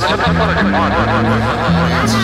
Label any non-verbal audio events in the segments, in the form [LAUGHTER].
Sağda çıkar sonra çık.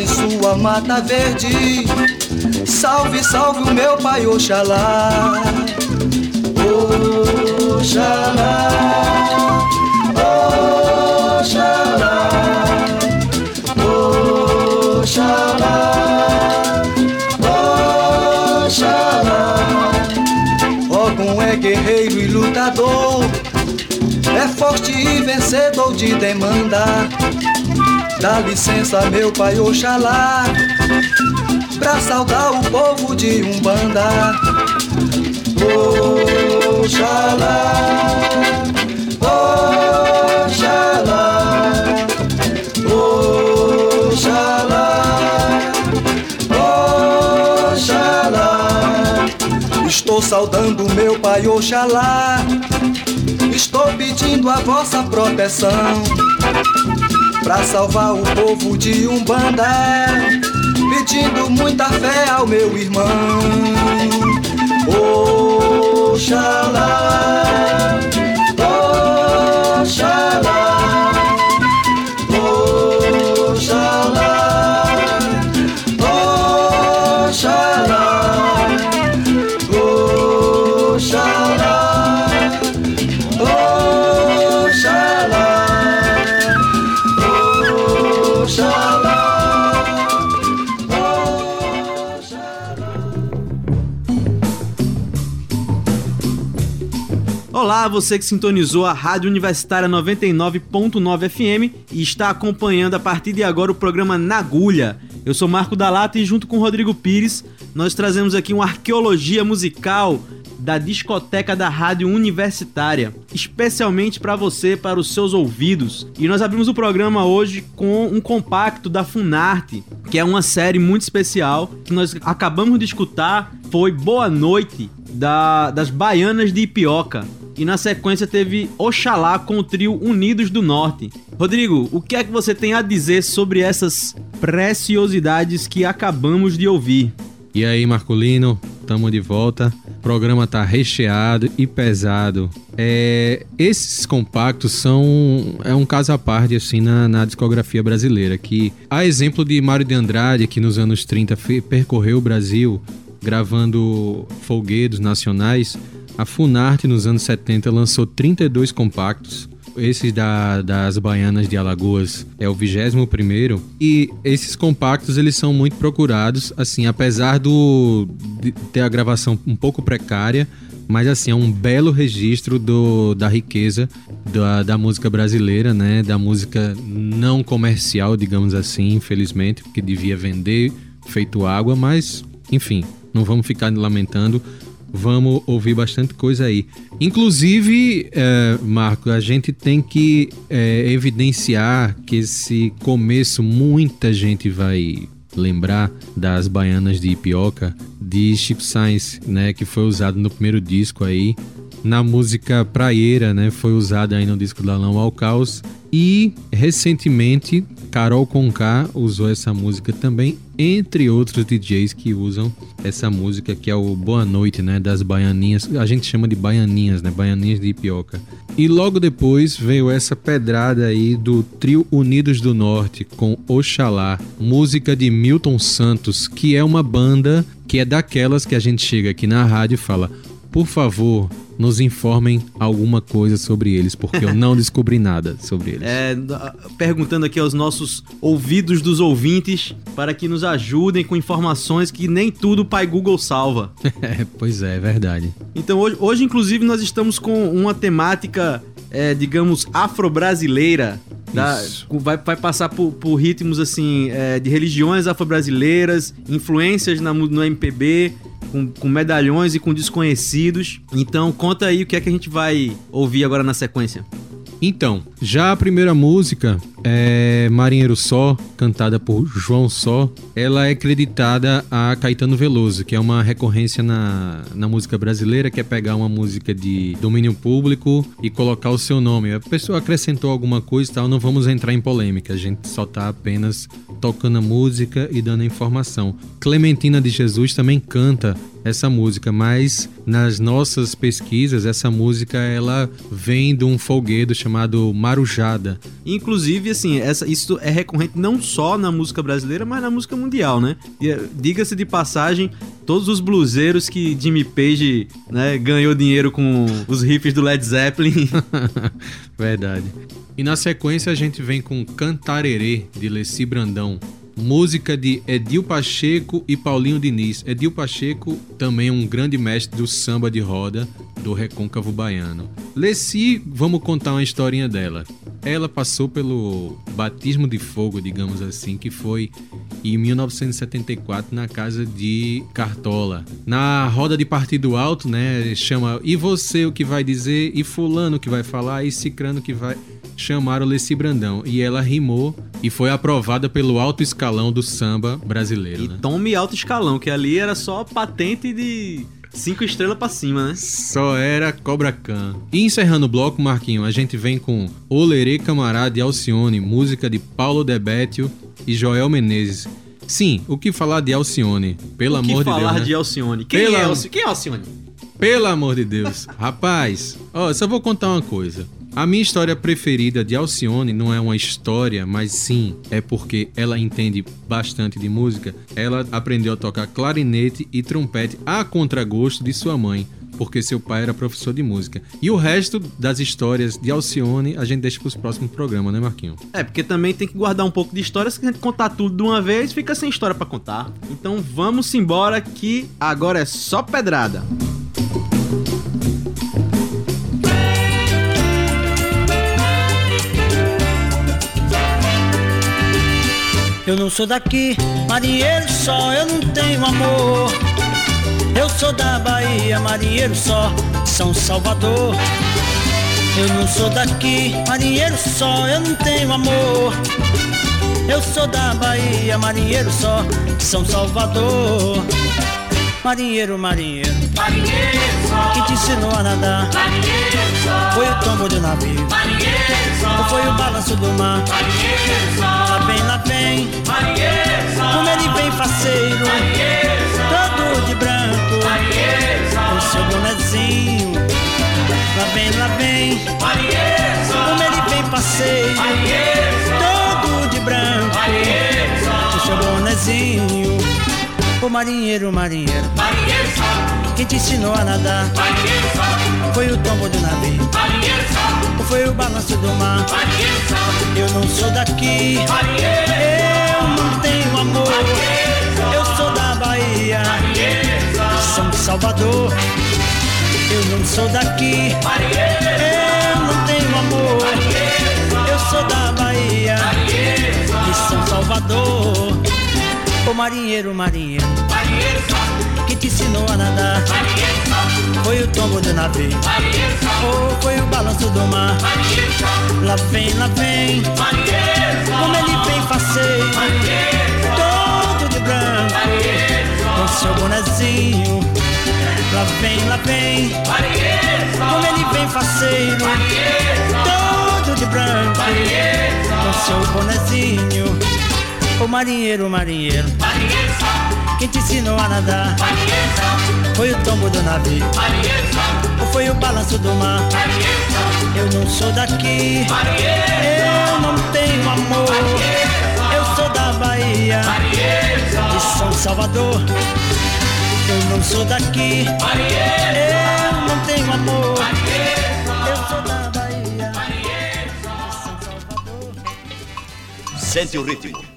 Em sua mata verde, salve, salve o meu pai Oxalá, Oxalá, Oxalá, Oxalá, Oxalá. Ogum é guerreiro e lutador, é forte e vencedor de demanda. Dá licença, meu pai Oxalá, pra saudar o povo de Umbanda. Oxalá, Oxalá, Oxalá, Oxalá. Estou saudando meu pai Oxalá. Estou pedindo a vossa proteção Pra salvar o povo de Umbanda Pedindo muita fé ao meu irmão. Oxalá Oxalá Oxalá Oxalá Você que sintonizou a Rádio Universitária 99.9 FM e está acompanhando a partir de agora o programa Na Agulha. Eu sou Marco Dalata e junto com Rodrigo Pires, nós trazemos aqui uma arqueologia musical da discoteca da Rádio Universitária, especialmente para você, para os seus ouvidos. E nós abrimos o programa hoje com um compacto da Funarte, que é uma série muito especial que nós acabamos de escutar, foi Boa Noite da, das Baianas de Ipioca. E na sequência teve Oxalá com o trio Unidos do Norte. Rodrigo, o que é que você tem a dizer sobre essas preciosidades que acabamos de ouvir? E aí, Marcolino, tamo de volta. programa tá recheado e pesado. É, esses compactos são é um caso à parte assim na, na discografia brasileira que a exemplo de Mário de Andrade que nos anos 30 percorreu o Brasil gravando folguedos nacionais, a Funarte nos anos 70 lançou 32 compactos. Esse da, das Baianas de Alagoas é o 21 primeiro. E esses compactos eles são muito procurados, assim, apesar do de ter a gravação um pouco precária, mas assim, é um belo registro do, da riqueza da, da música brasileira, né? Da música não comercial, digamos assim, infelizmente, porque devia vender feito água, mas enfim, não vamos ficar lamentando vamos ouvir bastante coisa aí. Inclusive, é, Marco, a gente tem que é, evidenciar que esse começo muita gente vai lembrar das baianas de Ipioca de Chico Sainz, né, que foi usado no primeiro disco aí. Na música Praieira, né, foi usada aí no disco da Lão ao Caos. E recentemente Carol Conká usou essa música também, entre outros DJs que usam essa música que é o Boa Noite, né, das baianinhas. A gente chama de baianinhas, né, baianinhas de Ipioca. E logo depois veio essa pedrada aí do trio Unidos do Norte com Oxalá, música de Milton Santos, que é uma banda que é daquelas que a gente chega aqui na rádio e fala: "Por favor, nos informem alguma coisa sobre eles, porque eu não [LAUGHS] descobri nada sobre eles. É, perguntando aqui aos nossos ouvidos dos ouvintes para que nos ajudem com informações que nem tudo o pai Google salva. [LAUGHS] É, pois é, é verdade. Então hoje, hoje inclusive, nós estamos com uma temática, é, digamos, afro-brasileira. Vai, vai passar por, por ritmos assim é, de religiões afro-brasileiras, influências na, no MPB, com, com medalhões e com desconhecidos. Então conta aí o que é que a gente vai ouvir agora na sequência. Então, já a primeira música é Marinheiro Só, cantada por João Só, ela é creditada a Caetano Veloso, que é uma recorrência na, na música brasileira, que é pegar uma música de domínio público e colocar o seu nome. A pessoa acrescentou alguma coisa e tal, não vamos entrar em polêmica, a gente só tá apenas tocando a música e dando informação. Clementina de Jesus também canta essa música, mas nas nossas pesquisas essa música ela vem de um folguedo chamado Marujada. Inclusive, assim, essa, isso é recorrente não só na música brasileira, mas na música mundial, né? Eh, diga-se de passagem, todos os bluseiros que Jimmy Page né, ganhou dinheiro com os riffs do Led Zeppelin. [LAUGHS] Verdade. E na sequência a gente vem com Cantarerê de Leci Brandão música de Edil Pacheco e Paulinho Diniz. Edil Pacheco também é um grande mestre do samba de roda do recôncavo baiano. Leci, vamos contar uma historinha dela. Ela passou pelo batismo de fogo, digamos assim, que foi em 1974 na casa de Cartola. Na roda de partido alto, né, chama e você o que vai dizer e fulano que vai falar e cicrano que vai chamaram Leci Brandão e ela rimou e foi aprovada pelo alto escalão do samba brasileiro. E né? tome alto escalão, que ali era só patente de cinco estrelas para cima, né? Só era Cobra Khan. E encerrando o bloco, Marquinho, a gente vem com Olerê Camarada e Alcione, música de Paulo Debetio e Joel Menezes. Sim, o que falar de Alcione? Pelo amor de Deus. falar né? de Alcione? Quem, Pela... é Alcione? Quem é Alcione? Pelo amor de Deus. [LAUGHS] Rapaz, ó, só vou contar uma coisa. A minha história preferida de Alcione não é uma história, mas sim é porque ela entende bastante de música. Ela aprendeu a tocar clarinete e trompete a contragosto de sua mãe, porque seu pai era professor de música. E o resto das histórias de Alcione a gente deixa para os próximos programas, né, Marquinho? É, porque também tem que guardar um pouco de história, se a gente contar tudo de uma vez, fica sem história para contar. Então vamos embora que agora é só pedrada. Eu não sou daqui, marinheiro só, eu não tenho amor. Eu sou da Bahia, marinheiro só, São Salvador. Eu não sou daqui, marinheiro só, eu não tenho amor. Eu sou da Bahia, marinheiro só, São Salvador. Marinheiro, marinheiro, marinheiro só, que te ensinou a nadar. Marinheiro só, foi o tombo do navio, marinheiro só, ou foi o balanço do mar. Marinheiro só, lá vem, lá vem, marinheiro só, como ele vem faceiro, todo de branco, marinheiro só, seu bonezinho. Lá vem, lá vem, marinheiro só, como ele vem passeio, marinheiro O marinheiro, marinheiro, Marinheiro sabe, quem te ensinou a nadar? marinheiro sabe, Foi o tombo do navio, marinheiro sabe, ou foi o balanço do mar? marinheiro sabe, Eu não sou daqui, marinheiro, eu não tenho amor. Eu sou da Bahia, marinheiro sabe, São Salvador. Eu não sou daqui, eu não tenho amor. Eu sou da Bahia, de São Salvador. Ô marinheiro, marinheiro, marinheiro sabe, que te ensinou a nadar? marinheiro sabe, Foi o tombo do navio, marinheiro ou foi o balanço do mar? marinheiro sabe, Lá vem, lá vem, marinheiro sabe, como ele vem faceiro, todo de branco, com seu bonezinho. Lá vem, lá vem, como ele vem faceiro, todo de branco, com seu bonezinho. Ô marinheiro, marinheiro, marinheiro. Sabe, quem te ensinou a nadar? marinheiro. Foi o tombo do navio, marinheiro. Ou foi o balanço do mar? marinheiro. Eu não sou daqui, marinheiro, eu não tenho amor. Eu sou da Bahia, de São Salvador. Eu não sou daqui, eu não tenho amor. Eu sou da Bahia, de São Salvador. Sente o ritmo.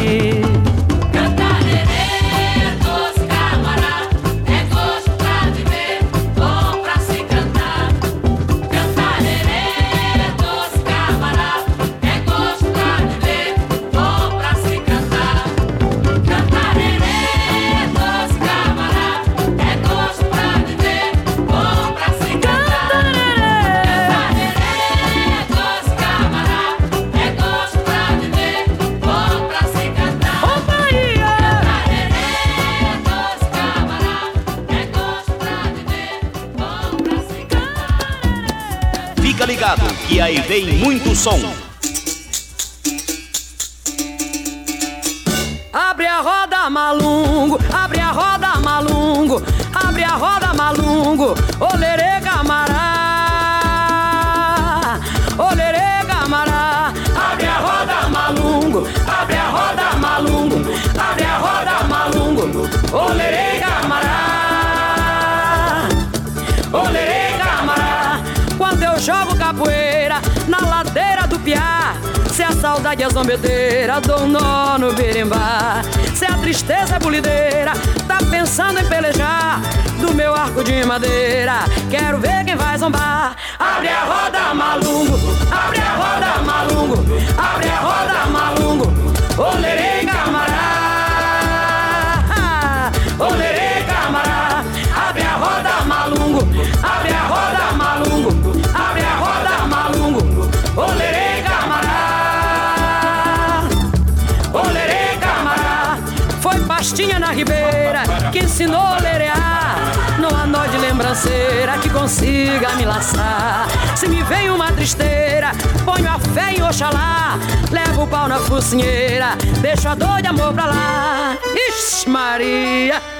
Alto vem muito som. Abre a roda, malungo, abre a roda, malungo, abre a roda, malungo, olerê, camará, olerê, camará, abre a roda, malungo, abre a roda, malungo, abre a roda, malungo, olerê, saudade é zombedeira, dou um nó no. Se a tristeza é bulideira, tá pensando em pelejar do meu arco de madeira. Quero ver quem vai zombar. Abre a roda, malungo, abre a consiga me laçar. Se me vem uma tristeira, ponho a fé em Oxalá. Levo o pau na focinheira, deixo a dor de amor pra lá. Ixi, Maria.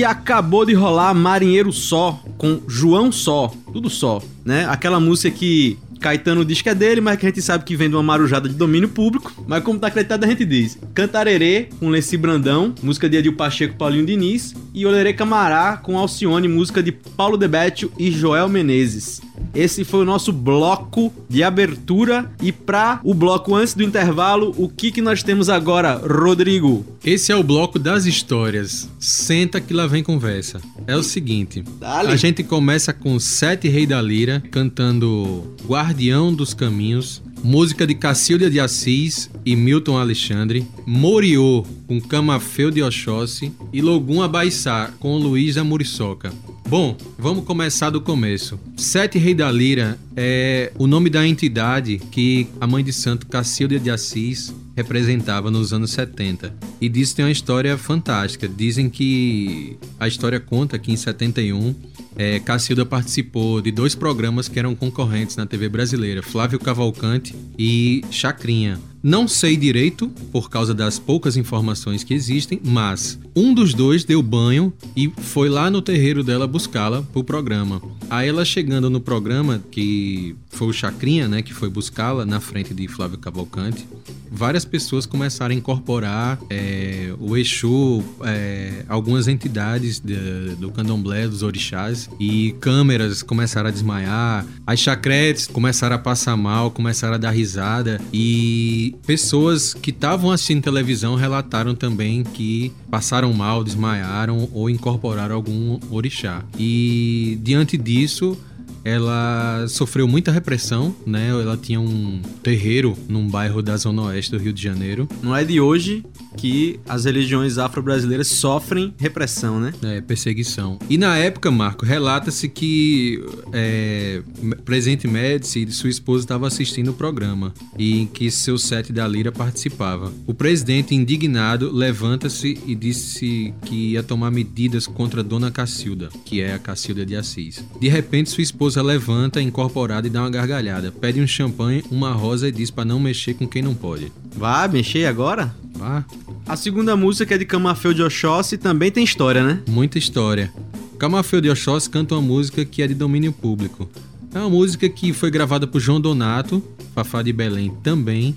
E acabou de rolar Marinheiro Só, com João Só, tudo só, né? Aquela música que Caetano diz que é dele, mas que a gente sabe que vem de uma marujada de domínio público. Mas como tá acreditado, a gente diz. Cantarerê, com Leci Brandão, música de Edil Pacheco e Paulinho Diniz. E Olerê Camará, com Alcione, música de Paulo Debetio e Joel Menezes. Esse foi o nosso bloco de abertura. E pra o bloco antes do intervalo, o que, que nós temos agora, Rodrigo? Esse é o bloco das histórias. Senta que lá vem conversa. É o seguinte: Dale. a gente começa com Sete Rei da Lira cantando Guardião dos Caminhos, música de Cacilda de Assis e Milton Alexandre, Moriô com Camafeu de Oxóssi e Logum Abaissá com Luiz da Muriçoca. Bom, vamos começar do começo. Sete Rei da Lira é o nome da entidade que a mãe de santo Cacilda de Assis representava nos anos 70. E disso tem uma história fantástica. Dizem que a história conta que em 71 é, Cacilda participou de dois programas que eram concorrentes na TV brasileira, Flávio Cavalcante e Chacrinha. Não sei direito, por causa das poucas informações que existem, mas um dos dois deu banho e foi lá no terreiro dela buscá-la pro programa. Aí ela chegando no programa, que foi o Chacrinha, né, que foi buscá-la na frente de Flávio Cavalcante, várias pessoas começaram a incorporar é, o Exu, é, algumas entidades de- do candomblé, dos orixás, e câmeras começaram a desmaiar, as chacretes começaram a passar mal, começaram a dar risada, e pessoas que estavam assistindo televisão relataram também que passaram mal, desmaiaram ou incorporaram algum orixá. E diante disso, ela sofreu muita repressão, né? Ela tinha um terreiro num bairro da zona oeste do Rio de Janeiro. Não é de hoje que as religiões afro-brasileiras sofrem repressão, né? É, perseguição. E na época, Marco, relata-se que é, Presidente Médici e sua esposa estavam assistindo o programa e em que seu sete da Lira participava. O presidente, indignado, levanta-se e disse que ia tomar medidas contra Dona Cacilda, que é a Cacilda de Assis. De repente, sua esposa levanta, incorporada, e dá uma gargalhada. Pede um champanhe, uma rosa e diz para não mexer com quem não pode. Vai mexer agora? Vá, A segunda música é de Camafeu de Oxóssi também tem história, né? Muita história. Camafeu de Oxóssi canta uma música que é de domínio público. É uma música que foi gravada por João Donato, Fafá de Belém também,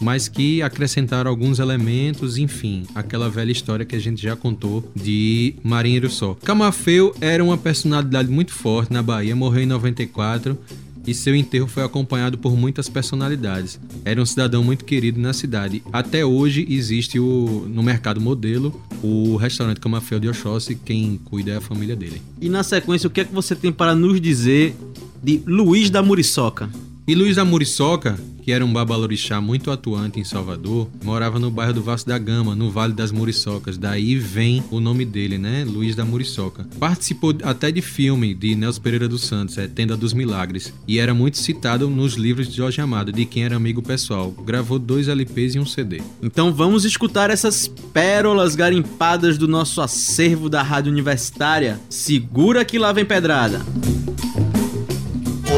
mas que acrescentaram alguns elementos, enfim, aquela velha história que a gente já contou de Marinheiro Só. Camafeu era uma personalidade muito forte na Bahia, morreu em 94 e seu enterro foi acompanhado por muitas personalidades. Era um cidadão muito querido na cidade. Até hoje existe o, no mercado modelo o restaurante Camafeu de Oxóssi, quem cuida é a família dele. E na sequência, o que é que você tem para nos dizer de Luiz da Muriçoca? E Luiz da Muriçoca, que era um babalorixá muito atuante em Salvador, morava no bairro do Vasco da Gama, no Vale das Muriçocas. Daí vem o nome dele, né? Luiz da Muriçoca. Participou até de filme de Nelson Pereira dos Santos, é Tenda dos Milagres, e era muito citado nos livros de Jorge Amado, de quem era amigo pessoal. Gravou dois LPs e um CD. Então vamos escutar essas pérolas garimpadas do nosso acervo da Rádio Universitária. Segura que lá vem pedrada.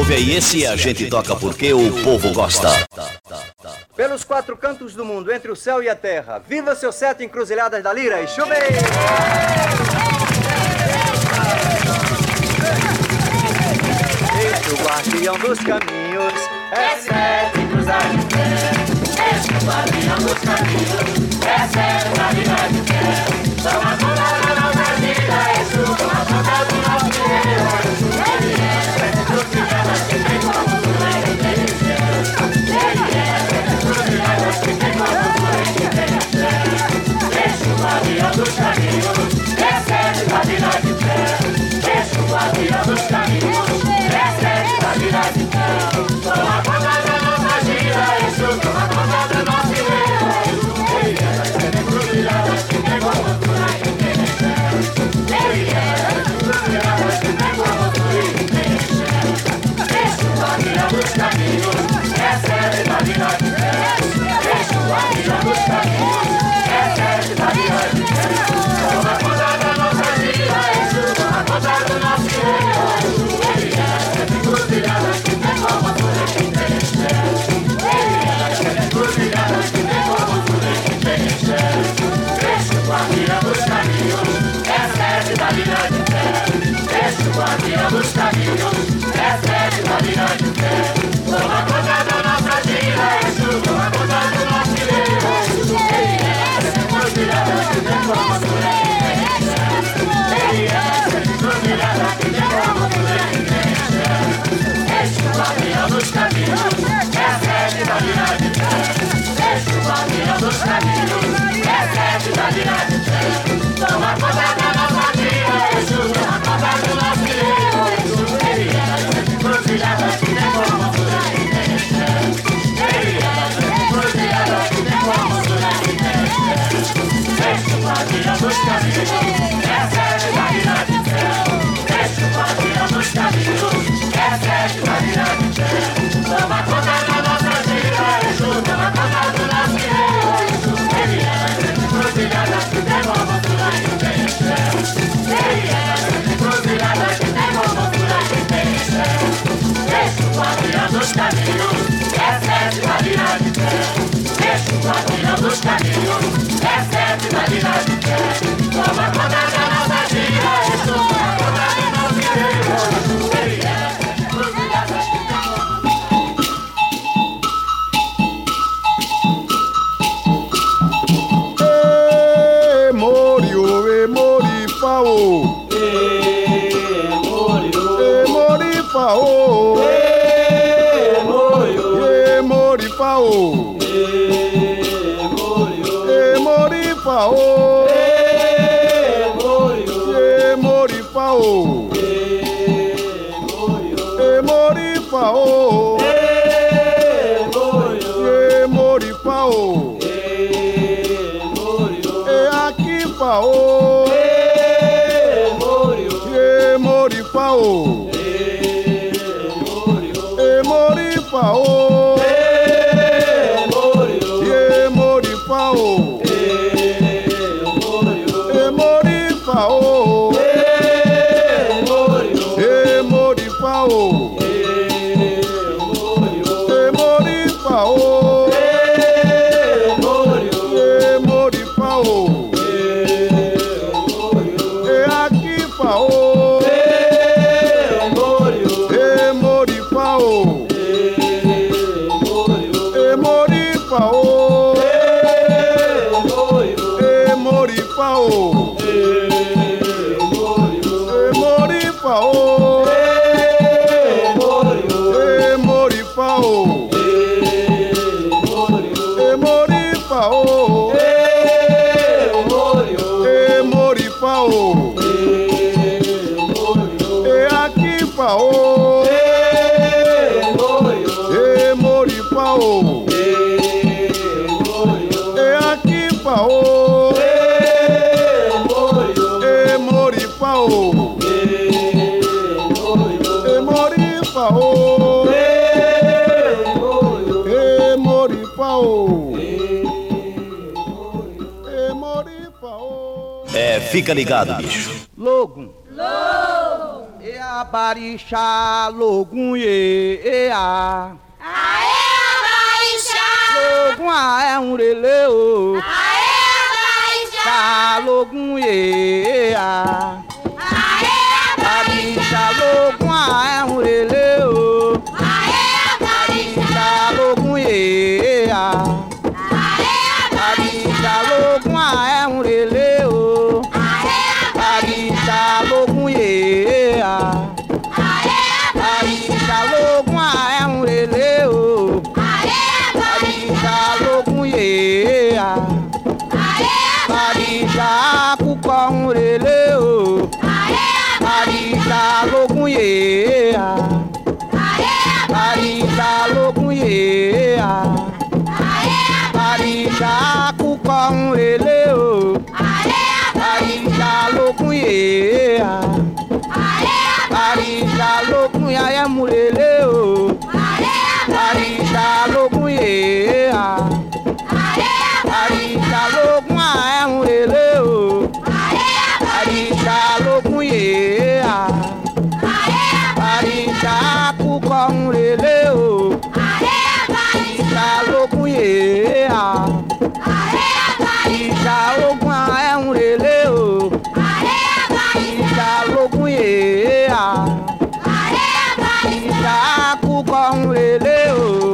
Ouve aí esse a gente toca porque o povo gosta. Pelos quatro cantos do mundo, entre o céu e a terra, viva seu sete encruzilhadas da lira e chuve! Este o guardião dos caminhos, é sete cruzadas. Este guardião dos caminhos, é sete cruzadas guardião dos caminhos, fica ligado, bicho. Logo. E a barixa logo e e a. Aê, Abaixá! Logo a é um releu. Barixa logo e a é muleleu. Barixa logo e e a. Barixa logo a é muleleu. Barixa logo e e a. Barixa cucó um releu. Barixa logo e e a. Barixa logo a é um releu. Barixa logo e e a. Barixa cucó um releu.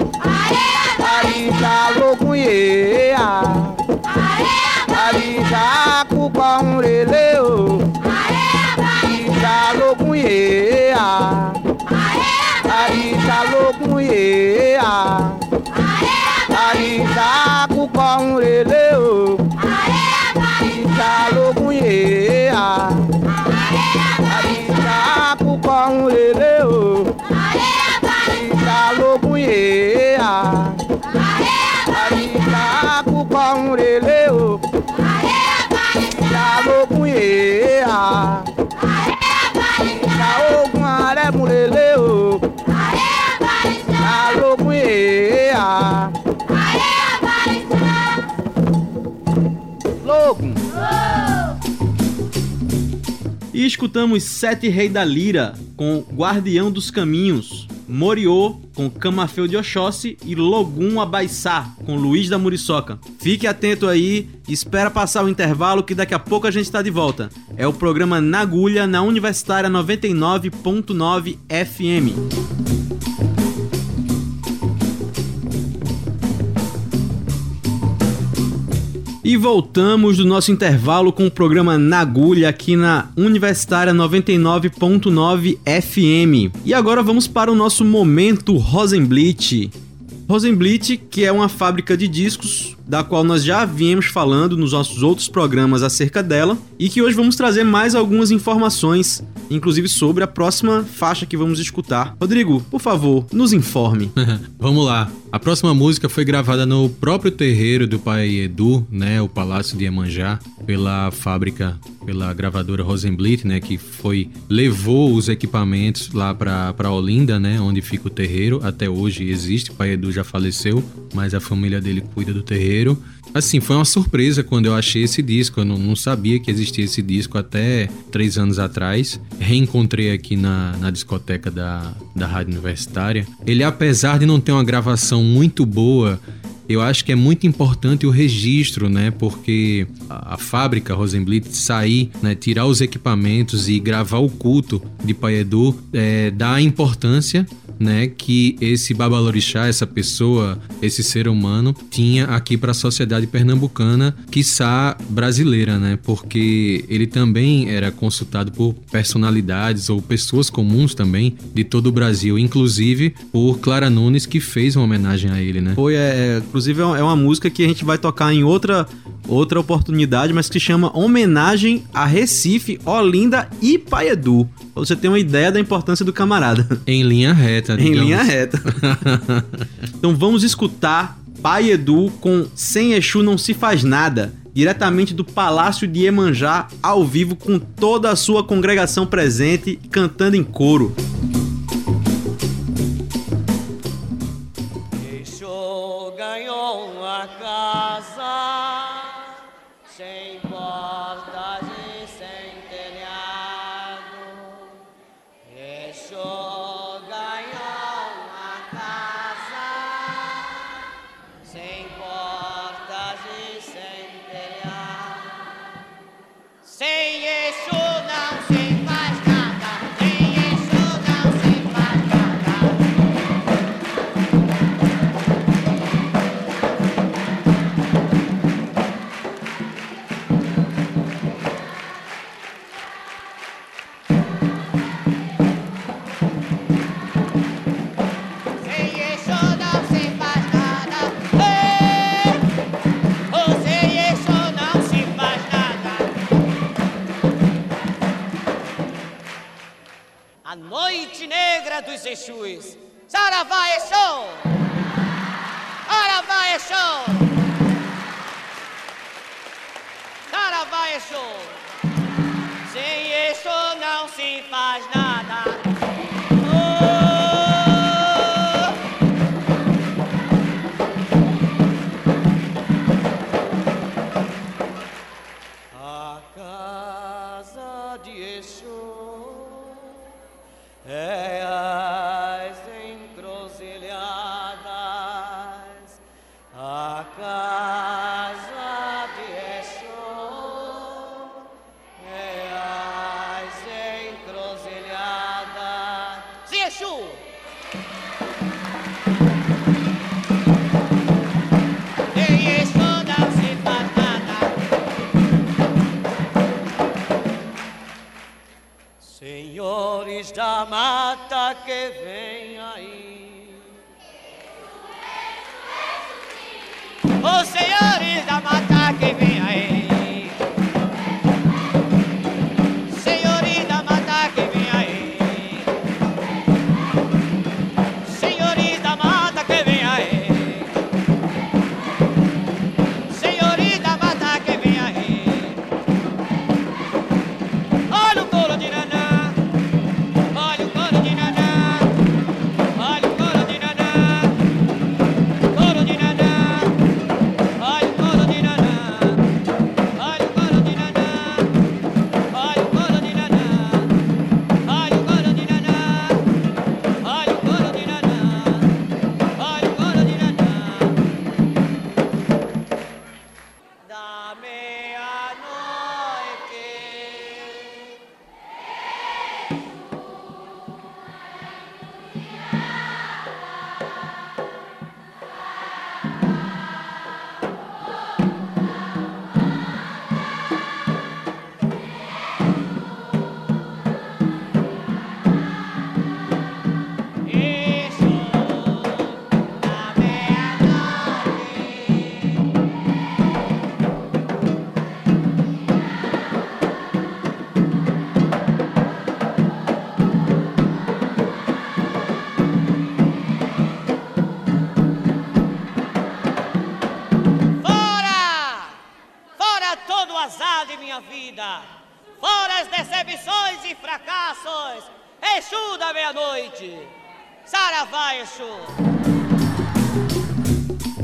Barixa logo e e a. Barixa cucó um releu. Barixa logo e e a. Barixa logo e e a. Barixa cucó um releu. Barixa logo e e a. Barixa cucó um releu. Barixa logo e e a. Barixa cucó um releu. Barixa logo e e a. Barixa ogun aré muleleu. Barixa logo e e a. Logo. E escutamos Sete Rei da Lira com Guardião dos Caminhos, Moriô com Camafeu de Oxóssi e Logum Abaissá com Luiz da Muriçoca. Fique atento aí, espera passar o intervalo que daqui a pouco a gente está de volta. É o programa Na Agulha na Universitária 99.9 FM. E voltamos do nosso intervalo com o programa Na Agulha aqui na Universitária 99.9 FM. E agora vamos para o nosso momento Rosenblit. Rosenblit, que é uma fábrica de discos, da qual nós já viemos falando nos nossos outros programas acerca dela, e que hoje vamos trazer mais algumas informações, inclusive sobre a próxima faixa que vamos escutar. Rodrigo, por favor, nos informe. [LAUGHS] Vamos lá. A próxima música foi gravada no próprio terreiro do pai Edu, né, o Palácio de Iemanjá, pela fábrica, pela gravadora Rosenblit, né, que foi levou os equipamentos lá para Olinda, né, onde fica o terreiro. Até hoje existe. O pai Edu já faleceu, mas a família dele cuida do terreiro. Assim, foi uma surpresa quando eu achei esse disco. Eu não, não sabia que existia esse disco até três anos atrás. Reencontrei aqui na, na discoteca da, da Rádio Universitária. Ele, apesar de não ter uma gravação muito boa, eu acho que é muito importante o registro, né? Porque a, a fábrica Rosenblit sair, né? tirar os equipamentos e gravar o culto de Pai Edu é, dá importância né, que esse babalorixá, essa pessoa, esse ser humano tinha aqui para a sociedade pernambucana, quiçá brasileira, né? Porque ele também era consultado por personalidades ou pessoas comuns também de todo o Brasil, inclusive por Clara Nunes que fez uma homenagem a ele, né? Foi, é, inclusive é uma música que a gente vai tocar em outra outra oportunidade, mas que chama Homenagem a Recife, Olinda e Paedu. Pra você ter uma ideia da importância do camarada. Em linha reta, Em digamos. linha reta. [LAUGHS] então vamos escutar Pai Edu com Sem Exu Não Se Faz Nada, diretamente do Palácio de Iemanjá, ao vivo com toda a sua congregação presente, cantando em coro. A noite negra dos Exus. Saravá Exu! Saravá Exu! Saravá Exu! Sem Exu não se faz nada. Meia-noite! Saravá, Exu!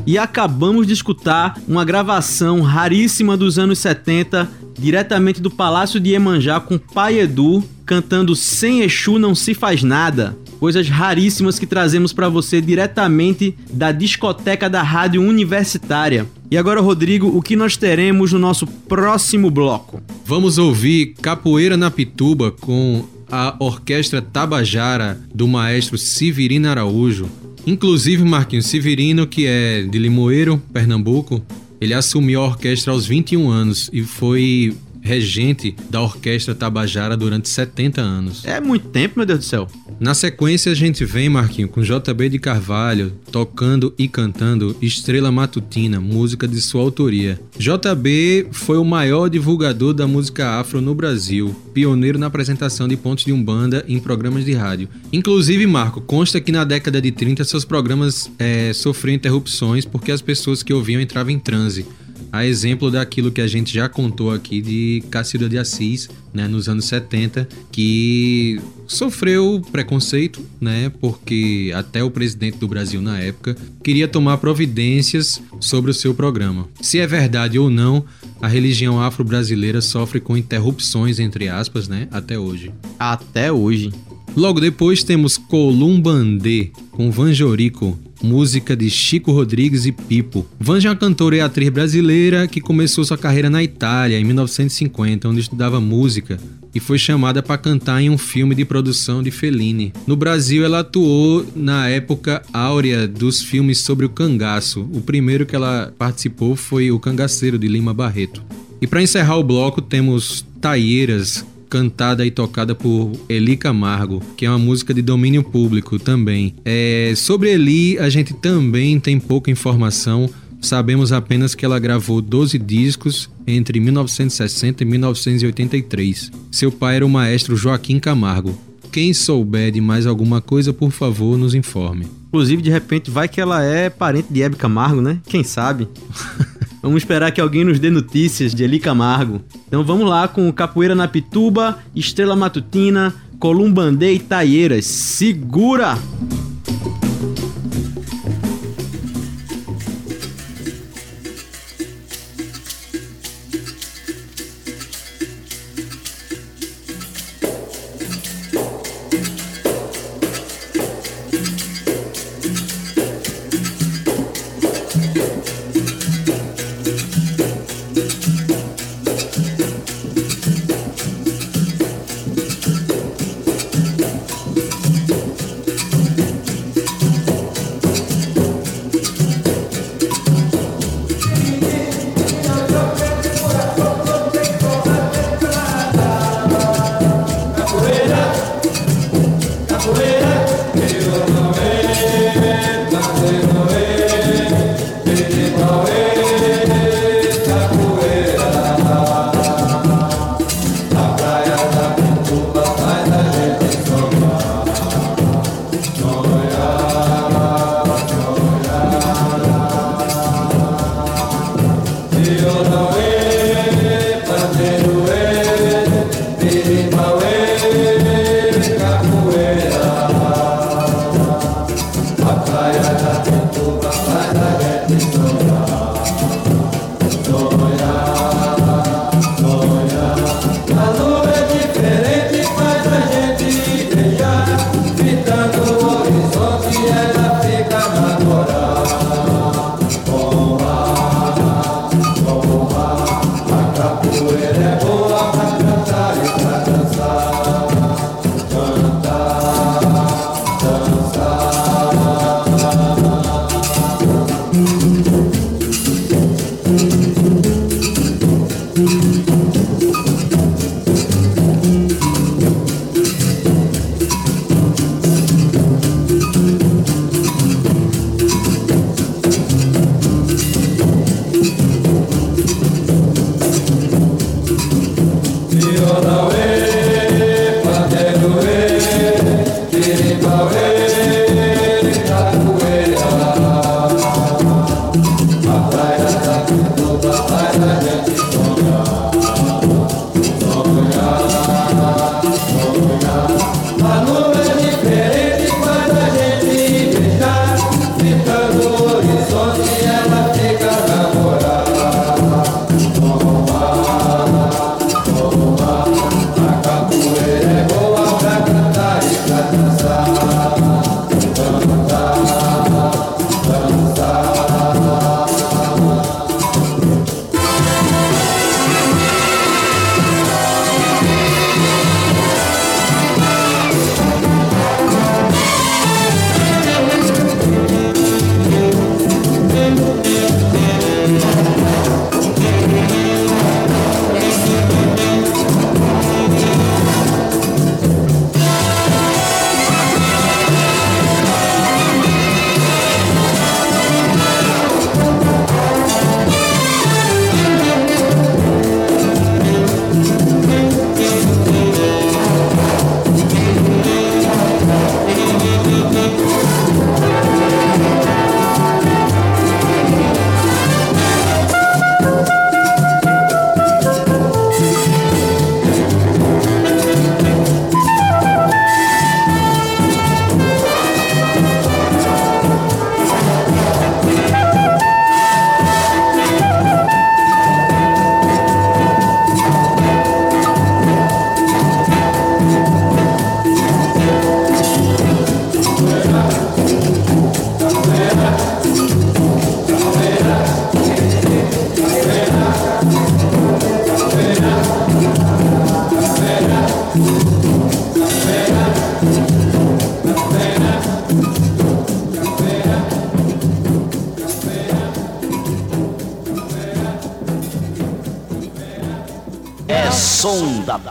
E acabamos de escutar uma gravação raríssima dos anos 70, diretamente do Palácio de Iemanjá com Pai Edu cantando Sem Exu não se faz nada. Coisas raríssimas que trazemos para você diretamente da discoteca da Rádio Universitária. E agora, Rodrigo, o que nós teremos no nosso próximo bloco? Vamos ouvir Capoeira na Pituba com a Orquestra Tabajara do maestro Severino Araújo. Inclusive, Marquinhos Severino, que é de Limoeiro, Pernambuco, ele assumiu a orquestra aos 21 anos e foi regente da Orquestra Tabajara durante 70 anos. É muito tempo, meu Deus do céu. Na sequência, a gente vem, Marquinho, com JB de Carvalho tocando e cantando Estrela Matutina, música de sua autoria. JB foi o maior divulgador da música afro no Brasil, pioneiro na apresentação de pontos de umbanda em programas de rádio. Inclusive, Marco, consta que na década de 30 seus programas eh, sofriam interrupções porque as pessoas que ouviam entravam em transe. A exemplo daquilo que a gente já contou aqui de Cacilda de Assis, né, nos anos 70, que sofreu preconceito, né, porque até o presidente do Brasil na época queria tomar providências sobre o seu programa. Se é verdade ou não, a religião afro-brasileira sofre com interrupções entre aspas, né, até hoje. Até hoje. Logo depois temos Columbandê com Vanjorico, música de Chico Rodrigues e Pipo. Vanja é uma cantora e atriz brasileira que começou sua carreira na Itália em 1950, onde estudava música e foi chamada para cantar em um filme de produção de Fellini. No Brasil, ela atuou na época áurea dos filmes sobre o cangaço. O primeiro que ela participou foi O Cangaceiro de Lima Barreto. E para encerrar o bloco, temos Taieiras, cantada e tocada por Eli Camargo, que é uma música de domínio público também. É, sobre Eli, a gente também tem pouca informação. Sabemos apenas que ela gravou 12 discos entre 1960 e 1983. Seu pai era o maestro Joaquim Camargo. Quem souber de mais alguma coisa, por favor, nos informe. Inclusive, de repente, vai que ela é parente de Hebe Camargo, né? Quem sabe? [LAUGHS] Vamos esperar que alguém nos dê notícias de Eli Camargo. Então vamos lá com Capoeira na Pituba, Estrela Matutina, Columbandê e Taieiras. Segura!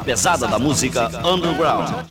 Pesada da música underground.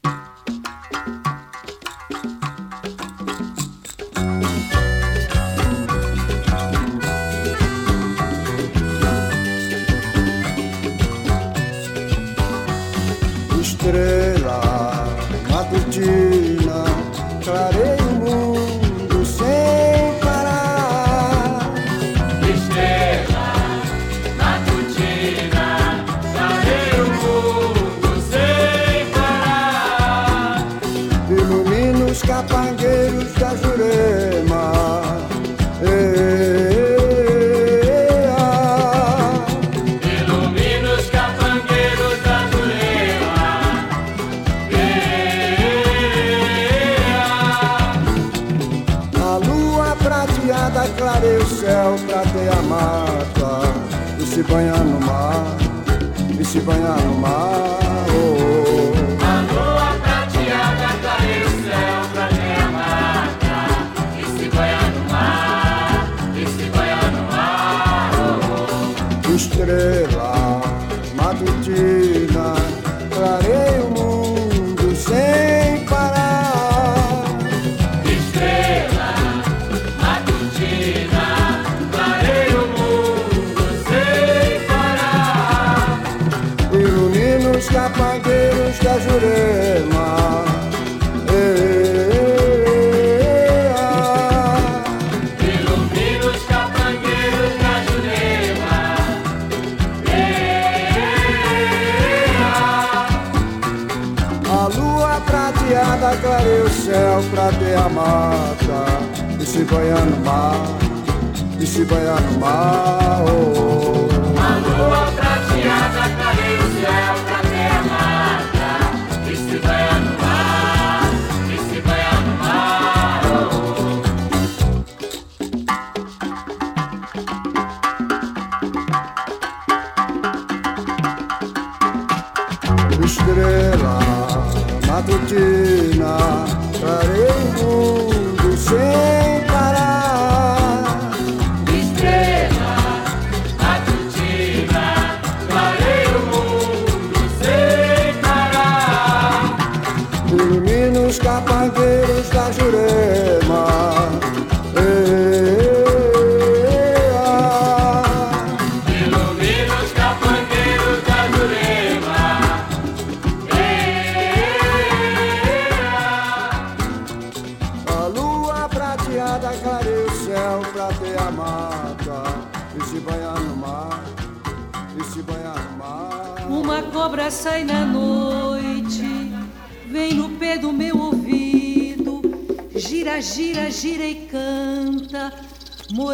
E se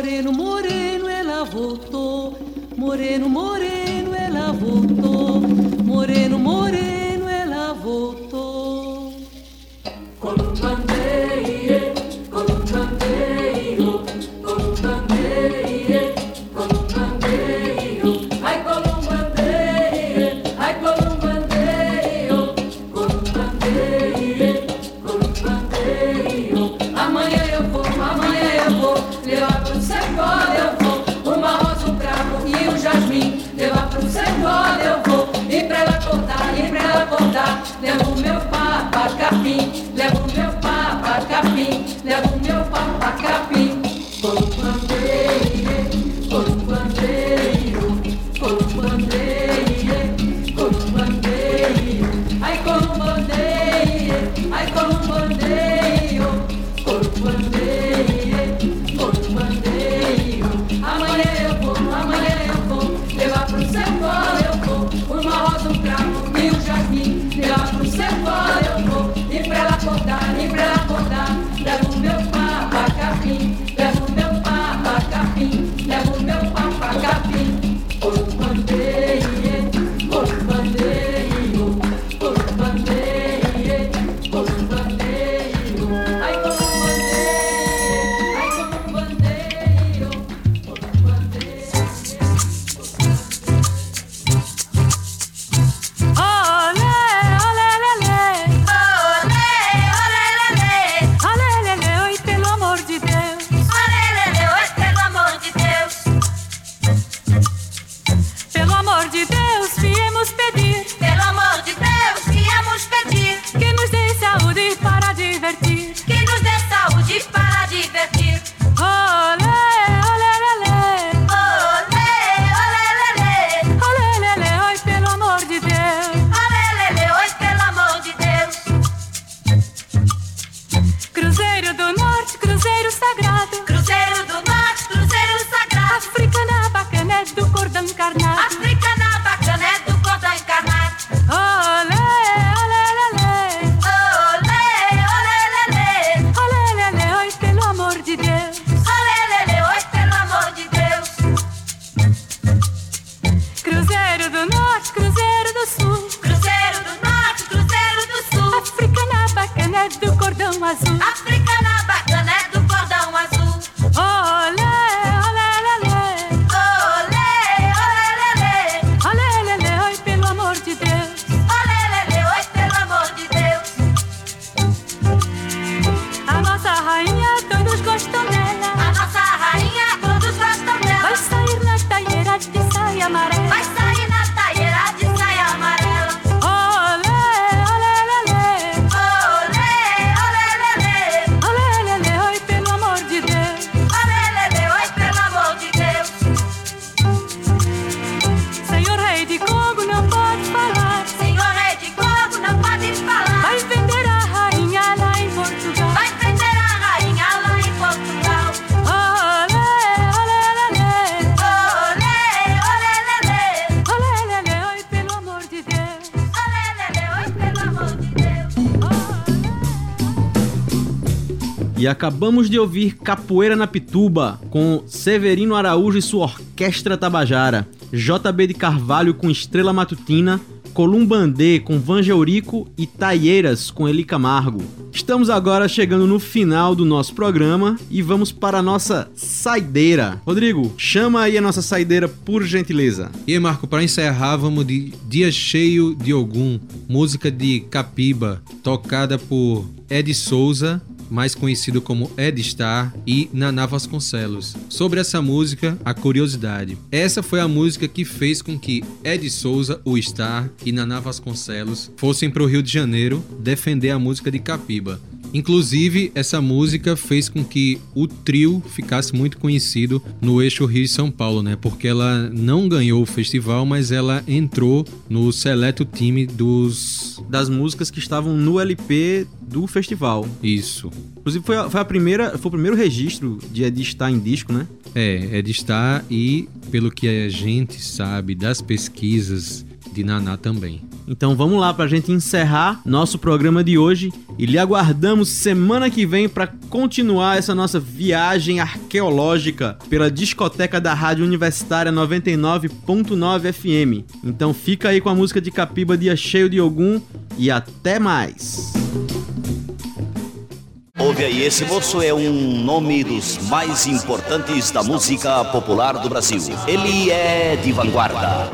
Moreno, cordão azul. E acabamos de ouvir Capoeira na Pituba, com Severino Araújo e sua Orquestra Tabajara, JB de Carvalho com Estrela Matutina, Columbandê com Vanja Eurico e Taieiras com Eli Camargo. Estamos agora chegando no final do nosso programa e vamos para a nossa saideira. Rodrigo, chama aí a nossa saideira por gentileza. E Marco, para encerrar, vamos de Dia Cheio de Ogum, música de Capiba, tocada por Ed Souza, mais conhecido como Ed Star, e Naná Vasconcelos. Sobre essa música, a curiosidade. Essa foi a música que fez com que Ed Souza, o Star e Naná Vasconcelos fossem para o Rio de Janeiro defender a música de Capiba. Inclusive, essa música fez com que o trio ficasse muito conhecido no eixo Rio e São Paulo, né? Porque ela não ganhou o festival, mas ela entrou no seleto time dos. Das músicas que estavam no LP do festival. Isso. Inclusive foi a, foi a primeira, foi o primeiro registro de Ed estar em disco, né? É, é de estar e, pelo que a gente sabe das pesquisas de Naná também. Então vamos lá pra gente encerrar nosso programa de hoje e lhe aguardamos semana que vem para continuar essa nossa viagem arqueológica pela discoteca da Rádio Universitária 99.9 FM. Então fica aí com a música de Capiba Dia Cheio de Ogum e até mais. Ouve aí, esse moço é um nome dos mais importantes da música popular do Brasil. Ele é de vanguarda.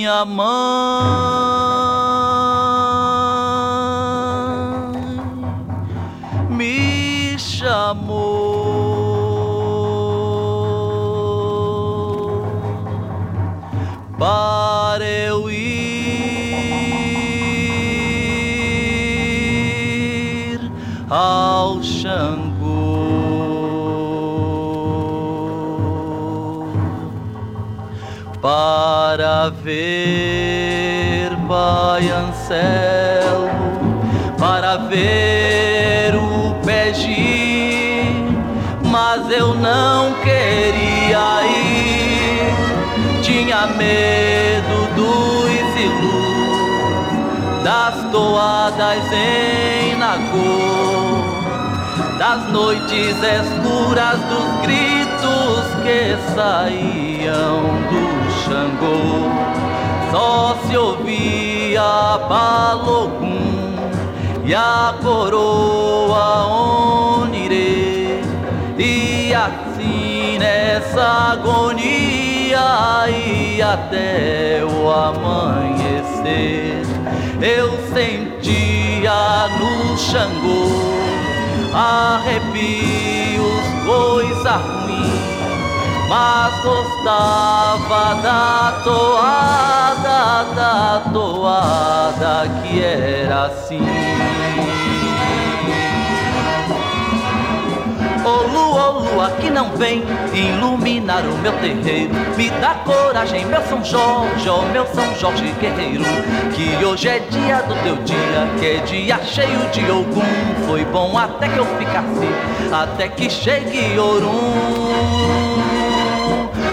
Minha mãe me chamou para eu ir ao Xangô ver Pai Anselmo, para ver o Pegi, mas eu não queria ir, tinha medo dos ilus, das toadas em Nagô, das noites escuras dos gritos que saíam do Xangô. Só se ouvia Balogum e a coroa Onirê. E assim nessa agonia e até o amanhecer eu sentia no Xangô arrepios, coisa ruim, mas gostava da toada, da toada que era assim. Ô lua, ô lua que não vem iluminar o meu terreiro. Me dá coragem, meu São Jorge, ó meu São Jorge guerreiro. Que hoje é dia do teu dia, que é dia cheio de Ogum Foi bom até que eu ficasse, até que chegue Orum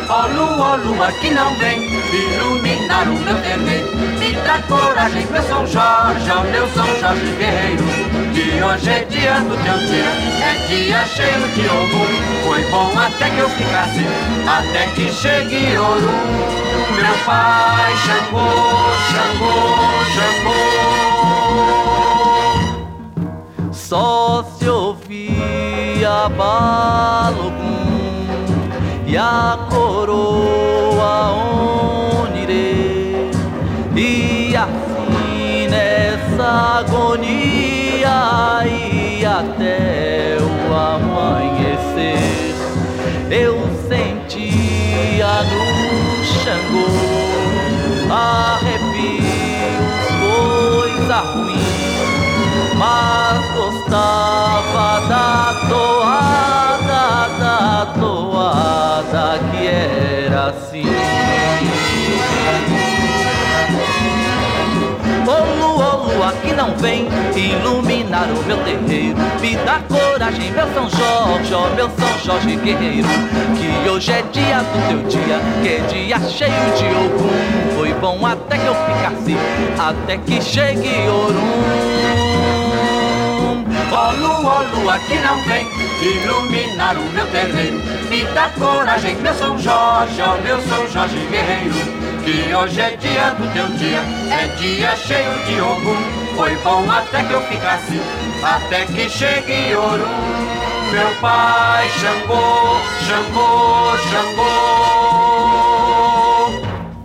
Ó lua, lua que não vem iluminar o meu terreiro Me dá coragem, meu São Jorge, ó meu São Jorge guerreiro Que hoje é dia do teu dia, é dia cheio de Ogum. Foi bom até que eu ficasse, até que chegue Orum. Meu pai Xangô, Xangô, Xangô. Só se ouvia Balogum e a coroa Onire e assim nessa agonia e até o amanhecer. Eu sentia no Xangô arrepios, coisa ruim, mas gostava da toada, da toada que era assim. Ô ô que não vem iluminar o meu terreiro. Me dá coragem, meu São Jorge, ó meu São Jorge guerreiro. Que hoje é dia do teu dia, que é dia cheio de Ogum Foi bom até que eu ficasse, até que chegue Orum Ó lua, ó lua que não vem iluminar o meu terreiro. Me dá coragem, meu São Jorge, ó meu São Jorge guerreiro Que hoje é dia do teu dia, é dia cheio de Ogum Foi bom até que eu ficasse, até que chegue Orum Meu pai Xangô, Xangô, Xangô